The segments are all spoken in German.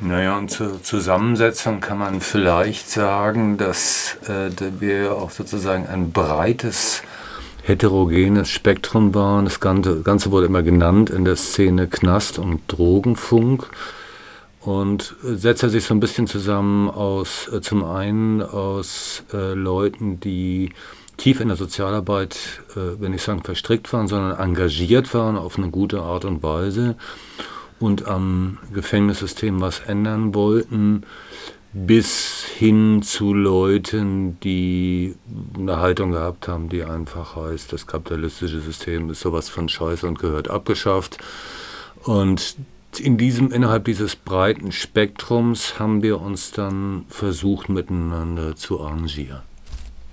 Naja, und zur Zusammensetzung kann man vielleicht sagen, dass äh, wir auch sozusagen ein breites, heterogenes Spektrum waren. Das Ganze, Ganze wurde immer genannt in der Szene Knast und Drogenfunk und setzte sich so ein bisschen zusammen aus, äh, zum einen aus äh, Leuten, die tief in der Sozialarbeit, äh, wenn ich sagen verstrickt waren, sondern engagiert waren auf eine gute Art und Weise und am Gefängnissystem was ändern wollten, bis hin zu Leuten, die eine Haltung gehabt haben, die einfach heißt, das kapitalistische System ist sowas von Scheiße und gehört abgeschafft. Und in diesem, innerhalb dieses breiten Spektrums haben wir uns dann versucht, miteinander zu arrangieren.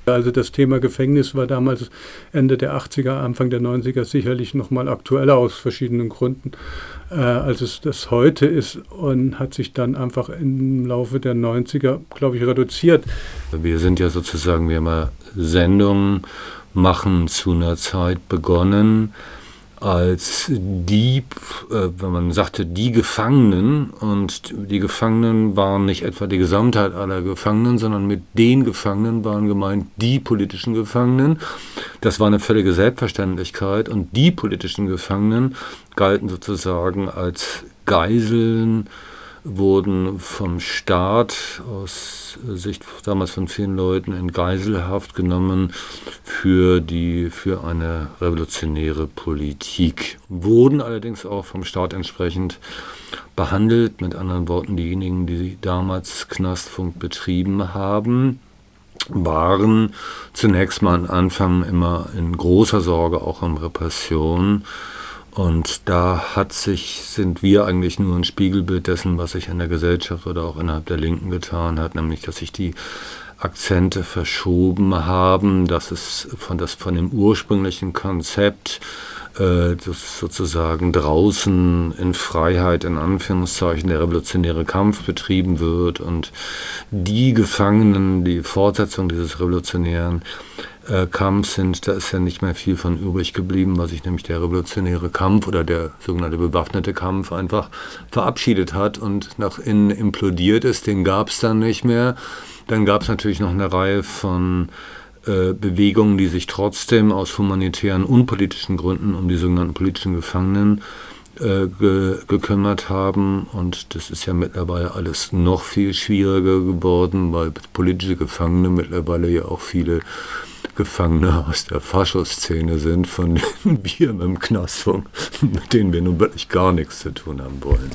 Also das Thema Gefängnis war damals Ende der 80er, Anfang der 90er sicherlich noch mal aktueller aus verschiedenen Gründen, äh, als es das heute ist und hat sich dann einfach im Laufe der 90er, glaube ich, reduziert. Wir sind ja sozusagen, wir haben ja Sendungen machen zu einer Zeit begonnen, als die, äh, wenn man sagte, die Gefangenen, und die Gefangenen waren nicht etwa die Gesamtheit aller Gefangenen, sondern mit den Gefangenen waren gemeint die politischen Gefangenen. Das war eine völlige Selbstverständlichkeit und die politischen Gefangenen galten sozusagen als Geiseln wurden vom Staat aus Sicht damals von vielen Leuten in Geiselhaft genommen für die für eine revolutionäre Politik. Wurden allerdings auch vom Staat entsprechend behandelt mit anderen Worten diejenigen die damals Knastfunk betrieben haben waren zunächst mal am Anfang immer in großer Sorge auch um Repression und da hat sich, sind wir eigentlich nur ein Spiegelbild dessen, was sich in der Gesellschaft oder auch innerhalb der Linken getan hat, nämlich dass sich die Akzente verschoben haben, dass es von, das, von dem ursprünglichen Konzept äh, sozusagen draußen in Freiheit, in Anführungszeichen, der revolutionäre Kampf betrieben wird und die Gefangenen, die Fortsetzung dieses revolutionären äh, Kampf sind, da ist ja nicht mehr viel von übrig geblieben, was sich nämlich der revolutionäre Kampf oder der sogenannte bewaffnete Kampf einfach verabschiedet hat und nach innen implodiert ist. Den gab es dann nicht mehr. Dann gab es natürlich noch eine Reihe von äh, Bewegungen, die sich trotzdem aus humanitären und politischen Gründen um die sogenannten politischen Gefangenen äh, ge gekümmert haben. Und das ist ja mittlerweile alles noch viel schwieriger geworden, weil politische Gefangene mittlerweile ja auch viele Gefangene aus der Faschoszene sind, von denen wir im Knast, mit denen wir nun wirklich gar nichts zu tun haben wollen.